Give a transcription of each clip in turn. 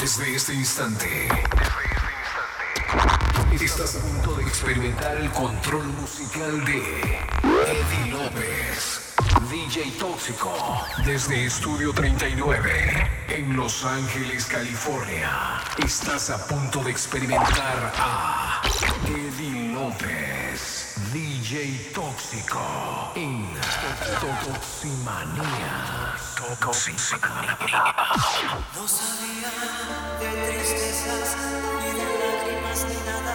Desde este instante. Estás a punto de experimentar el control musical de Eddie López, DJ Tóxico, desde Estudio 39, en Los Ángeles, California. Estás a punto de experimentar a Eddie López, DJ Tóxico, en Toximanía. No sabía de tristezas ni de lágrimas ni nada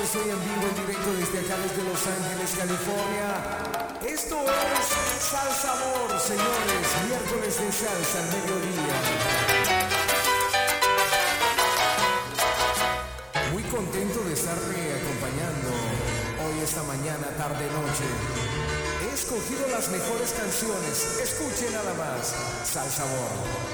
Estoy en vivo, en directo desde acá, desde Los Ángeles, California. Esto es Salsa Amor, señores. Miércoles de salsa al mediodía. Muy contento de estarme acompañando hoy, esta mañana, tarde, noche. He escogido las mejores canciones. Escuchen nada más. Salsa Amor.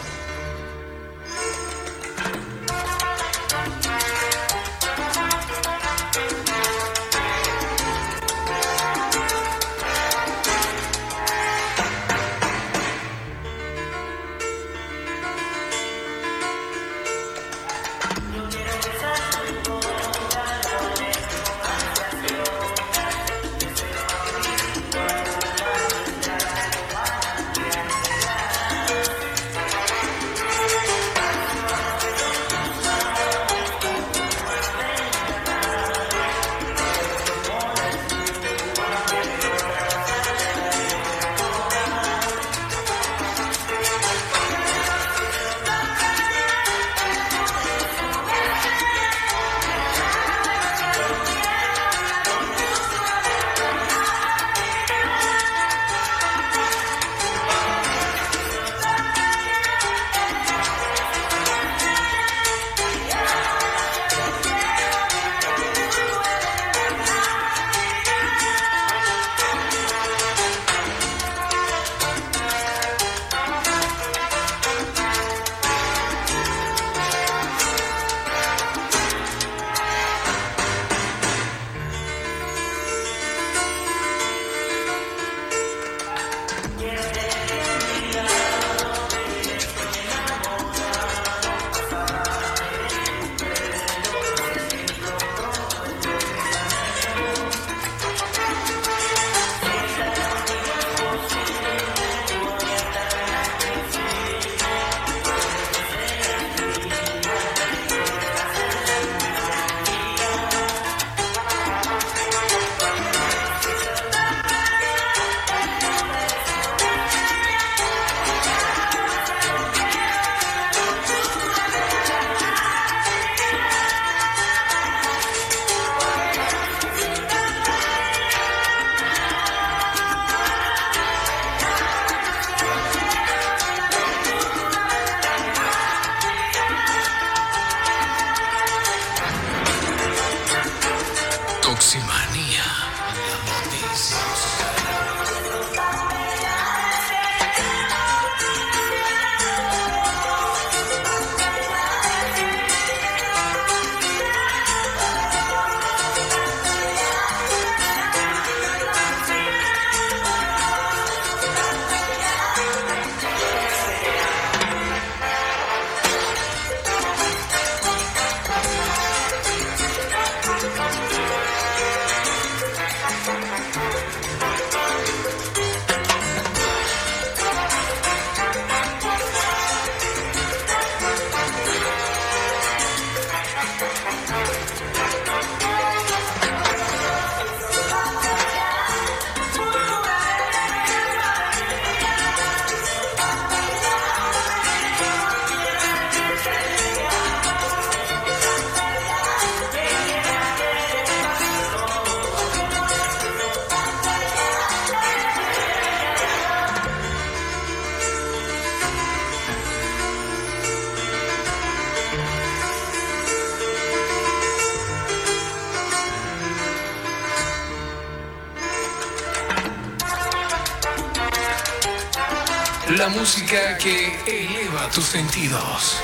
que eleva tus sentidos.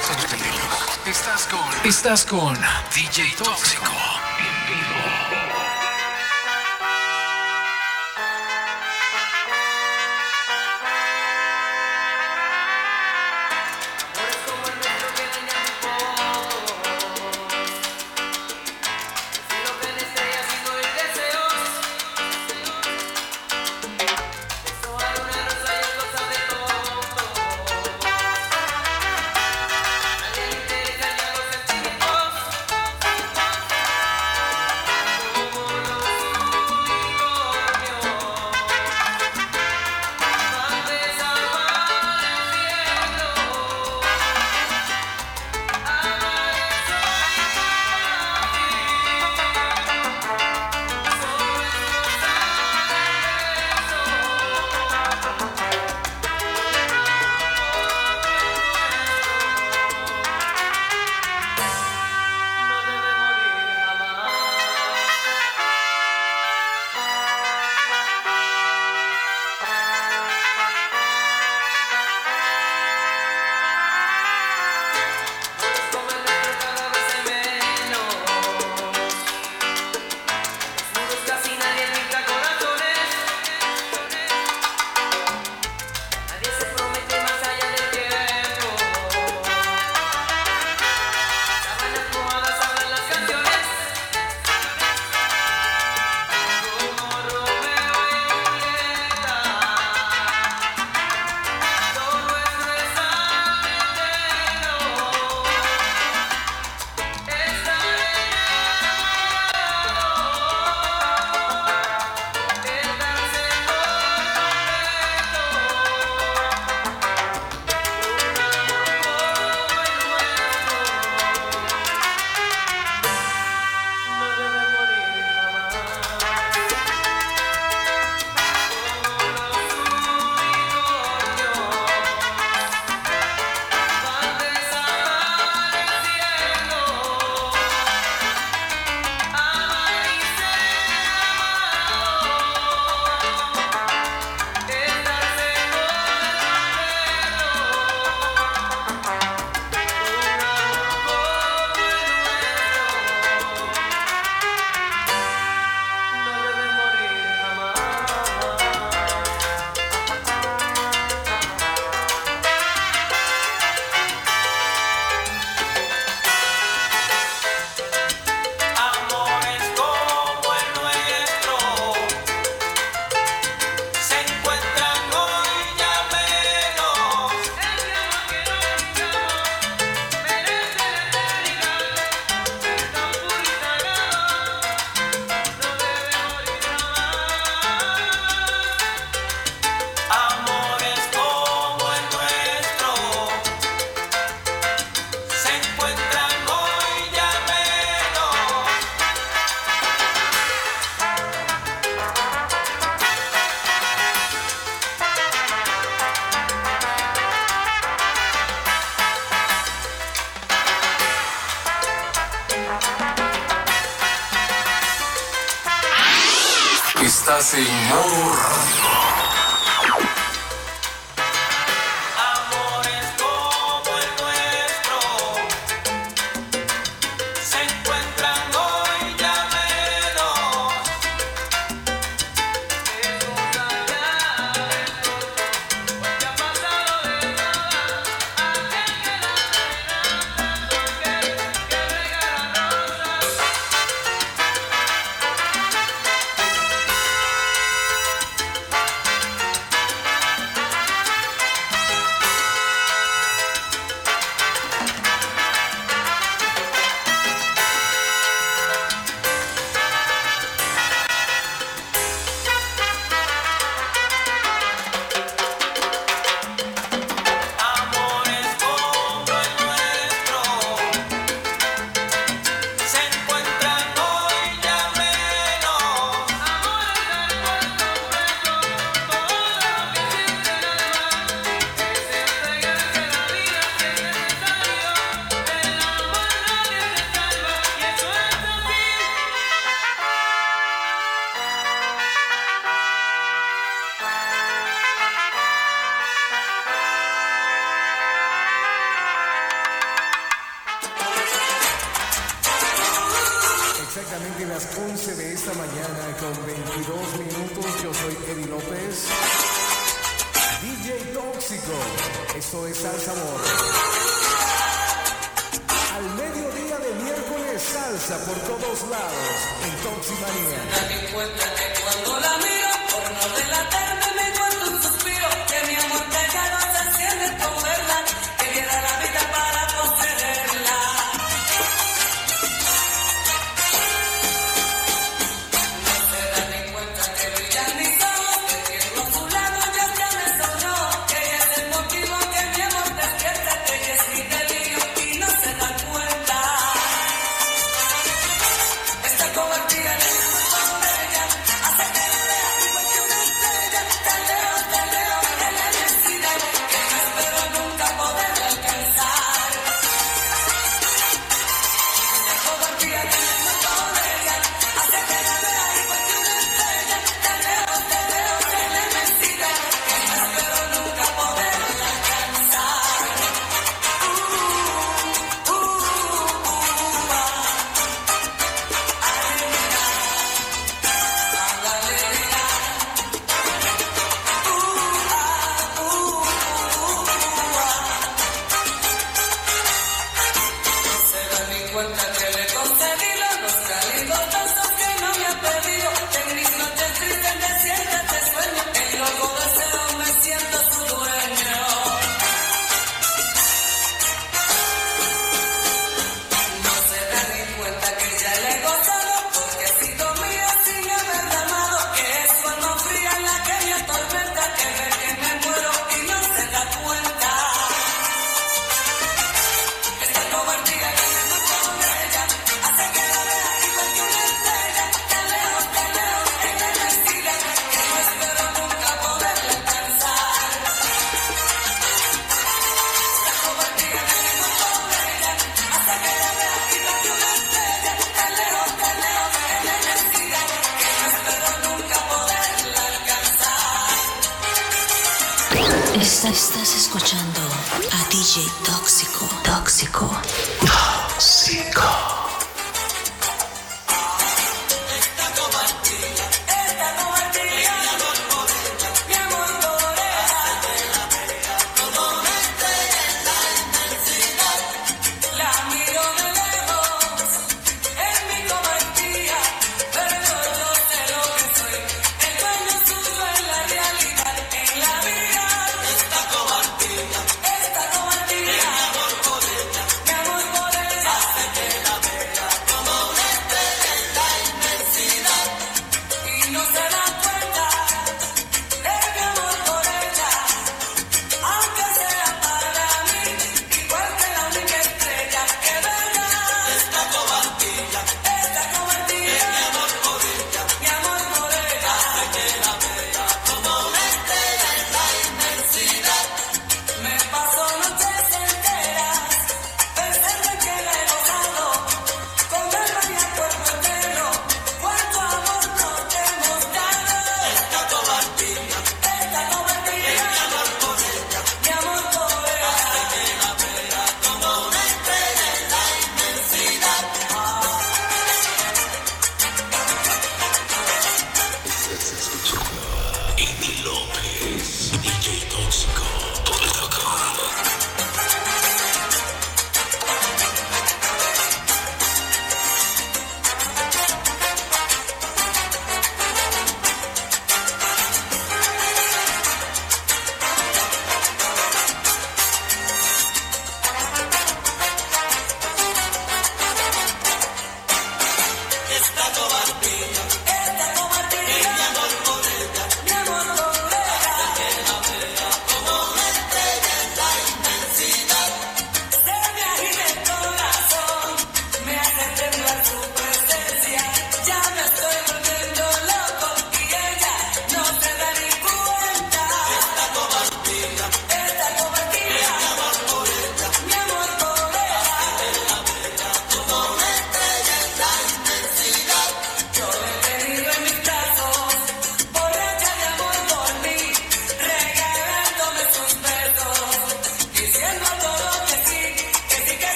Estás con DJ Tóxico.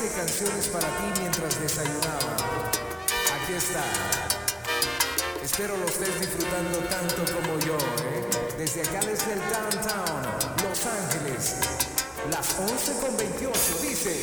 13 canciones para ti mientras desayunaba. Aquí está. Espero lo estés disfrutando tanto como yo. ¿eh? Desde acá, desde el downtown, Los Ángeles, las 11 con 28, dice.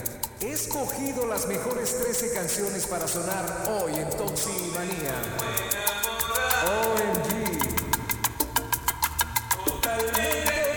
He escogido las mejores 13 canciones para sonar hoy en Toximanía. OMG. Totalmente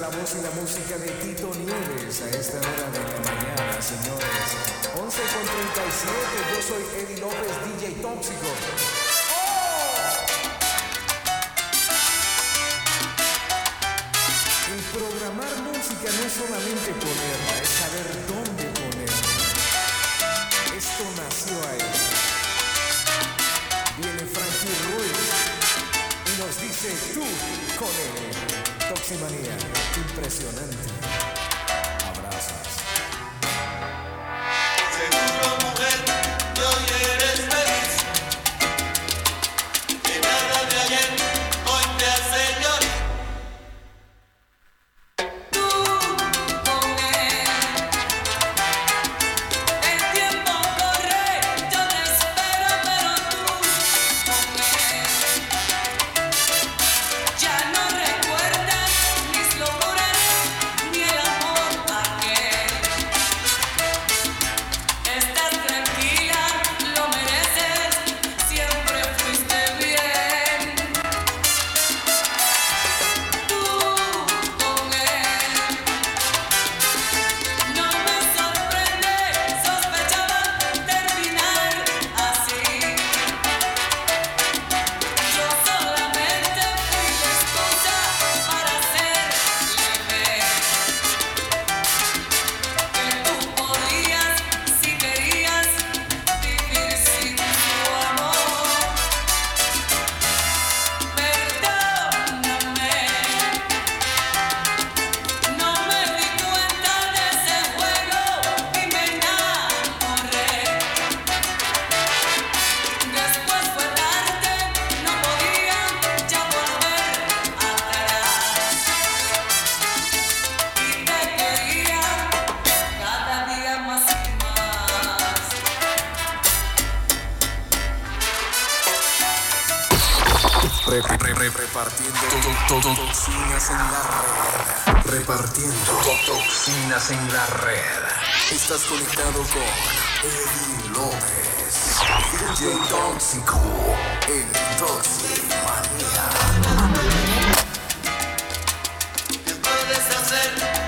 la voz y la música de Tito Nieves a esta hora de la mañana, señores. 11 con 37, yo soy Eddie López, DJ Tóxico. ¡Oh! El programar música no es solamente ponerla, es saber dónde ponerla. Esto nació ahí. Viene Frankie Ruiz y nos dice tú con él. Impresionante. Re- re- re- repartiendo to- to- toxinas en la red. Repartiendo to- toxinas en la red. Estás conectado con Eddie López. DJ Tóxico en Toximanía. Puedes hacer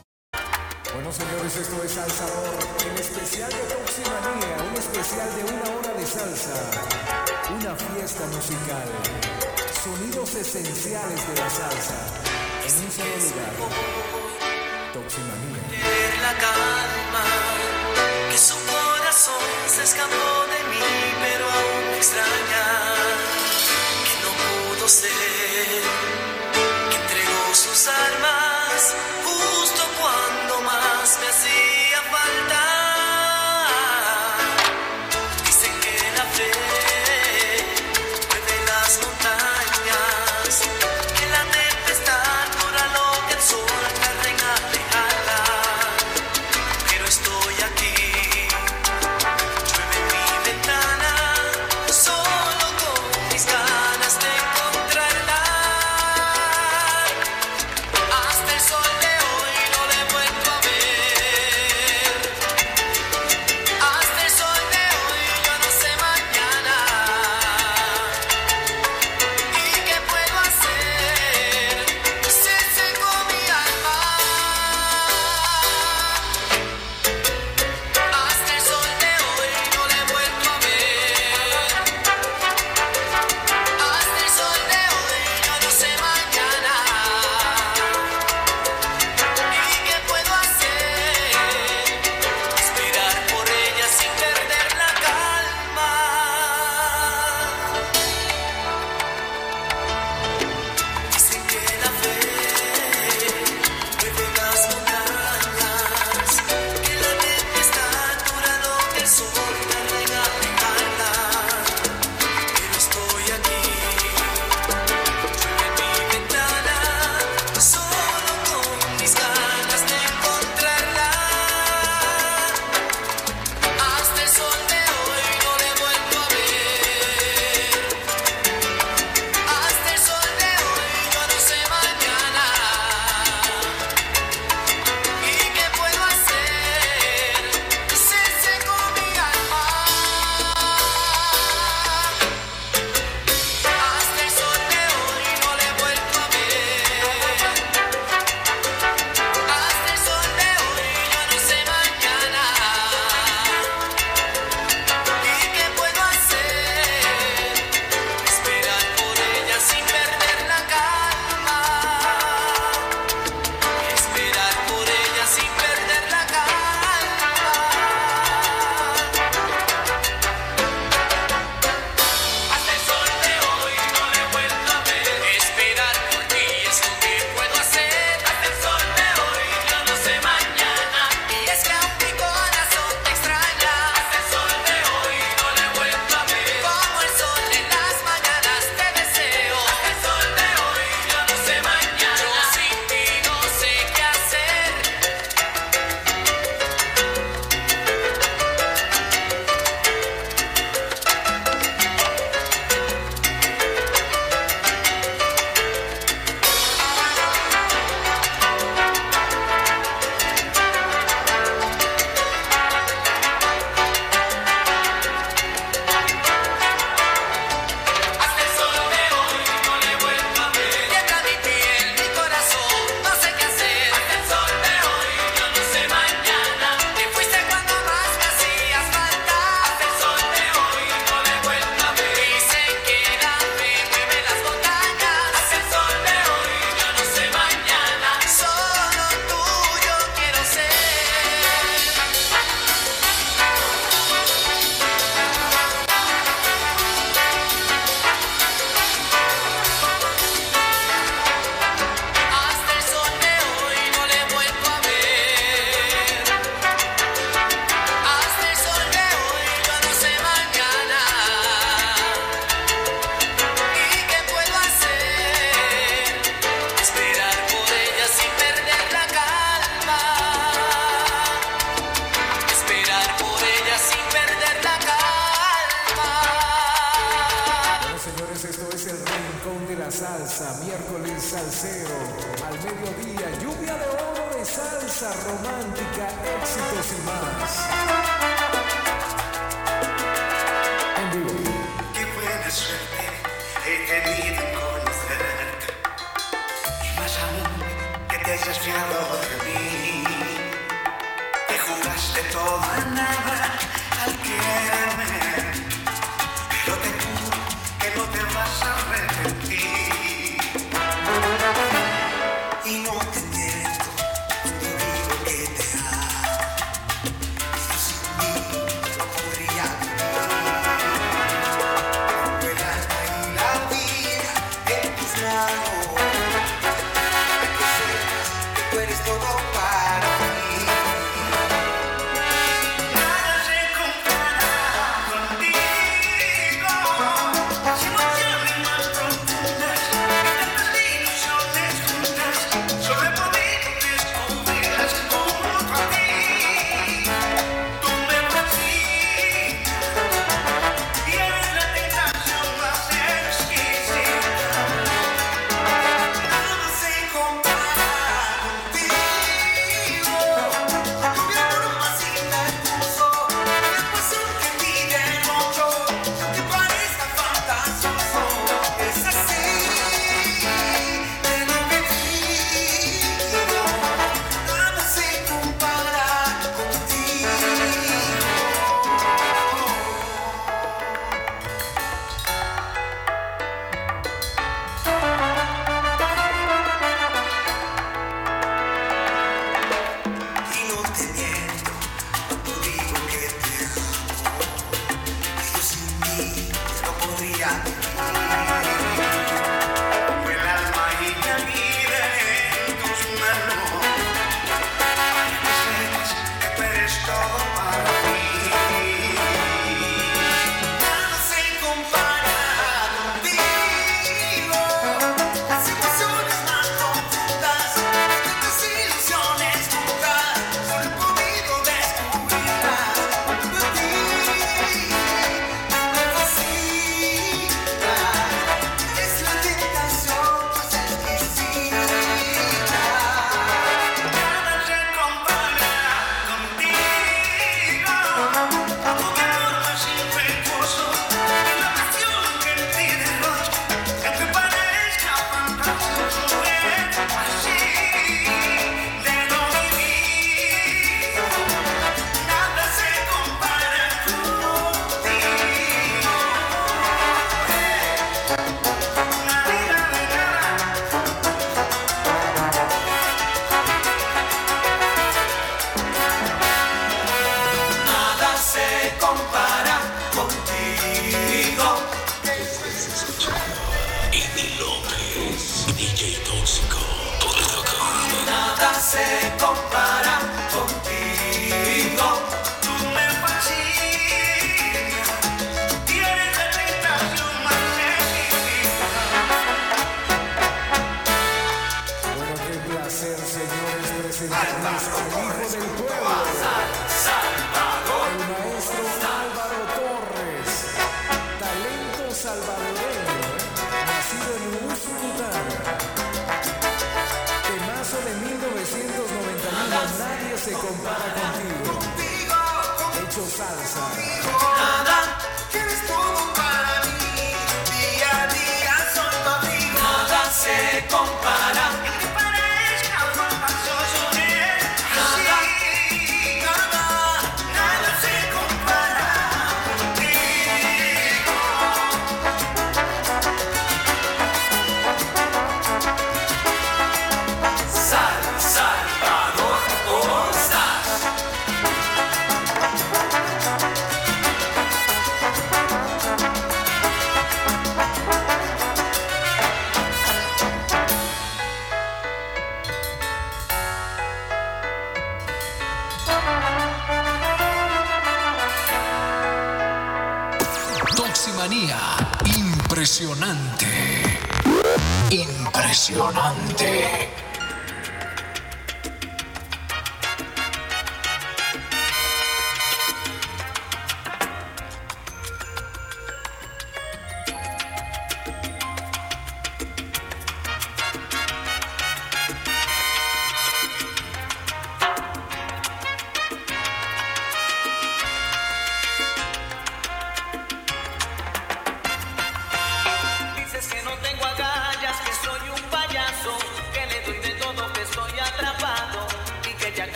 Una fiesta musical, sonidos esenciales de la salsa, en un solo lugar. Toximanía. la calma, que su corazón se escapó de mí, pero aún me extraña, que no pudo ser, miércoles salsero, al mediodía lluvia de oro de salsa romántica, éxitos y más. En vivo. Qué buena suerte he tenido conocerte, y más aún que te hayas fiado de mí. Te jugaste todo a nada al que Yeah.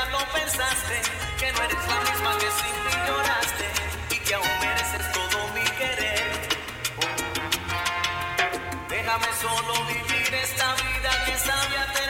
siquiera lo pensaste, que no eres la misma que sin lloraste y que aún mereces todo mi querer. Déjame solo vivir esta vida que sabía tener.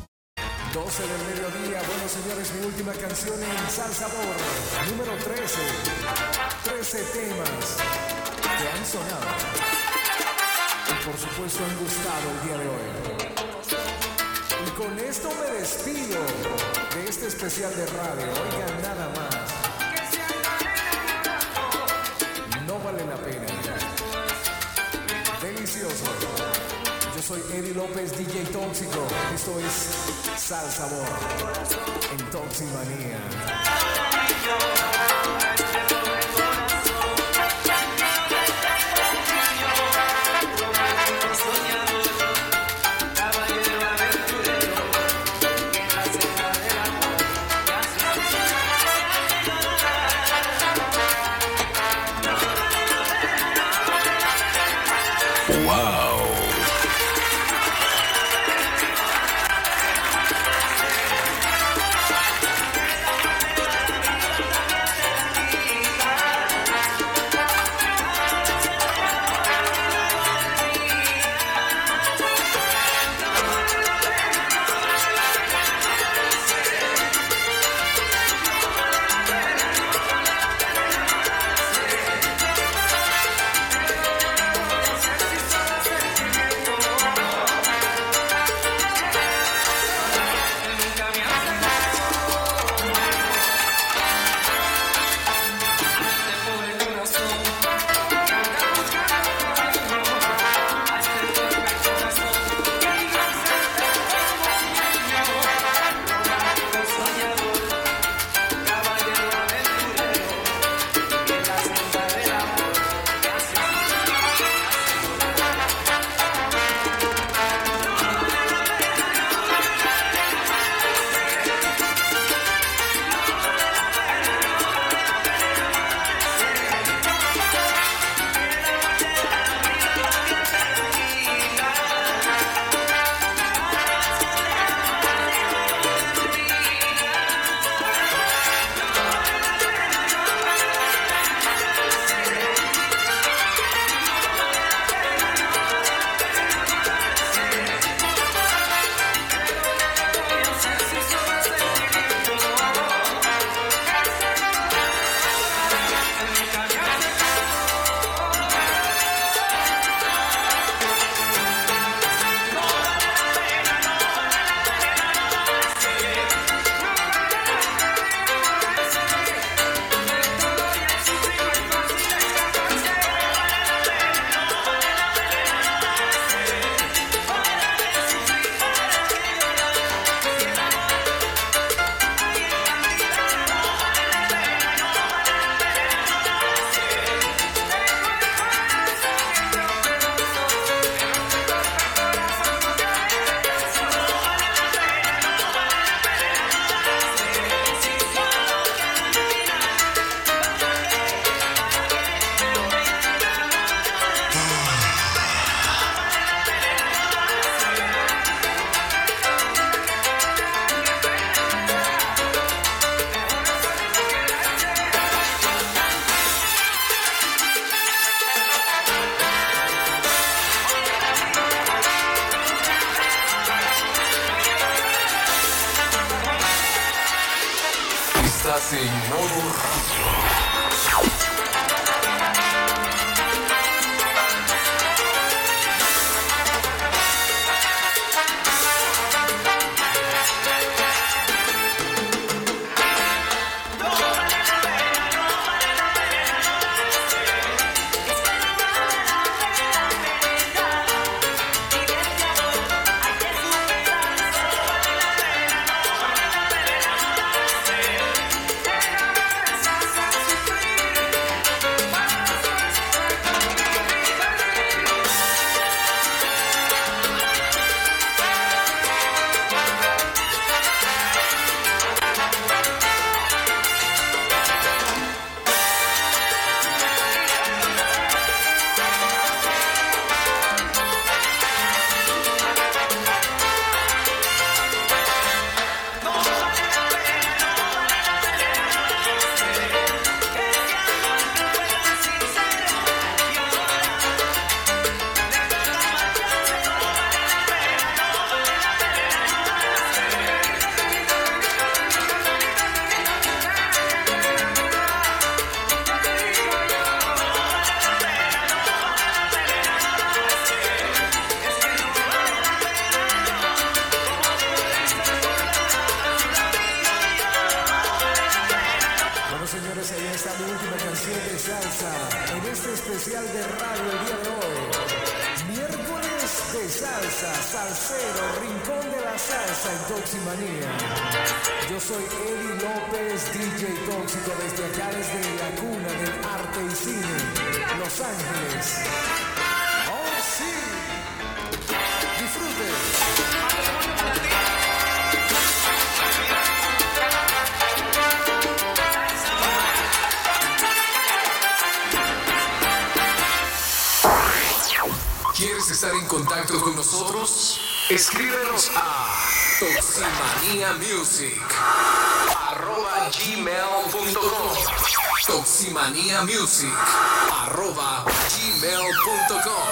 12 del mediodía. Bueno, señores, mi última canción en Sal Sabor. Número 13. 13 temas que han sonado. Y por supuesto han gustado el día de hoy. Y con esto me despido de este especial de radio. Oigan nada más. Soy Eddie López, DJ Tóxico. Esto es Sal Sabor en. Toximaniamusic arroba gmail.com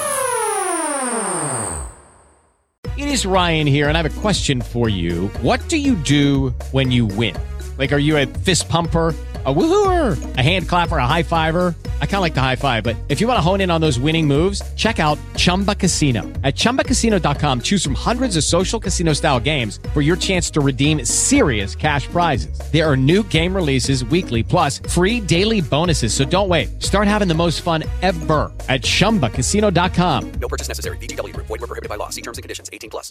It is Ryan here, and I have a question for you. What do you do when you win? Like, are you a fist pumper? A woohooer, a hand clapper, a high fiver. I kind of like the high five, but if you want to hone in on those winning moves, check out Chumba Casino. At chumbacasino.com, choose from hundreds of social casino style games for your chance to redeem serious cash prizes. There are new game releases weekly, plus free daily bonuses. So don't wait. Start having the most fun ever at chumbacasino.com. No purchase necessary. Group. Void were prohibited by law. See terms and conditions. 18 plus.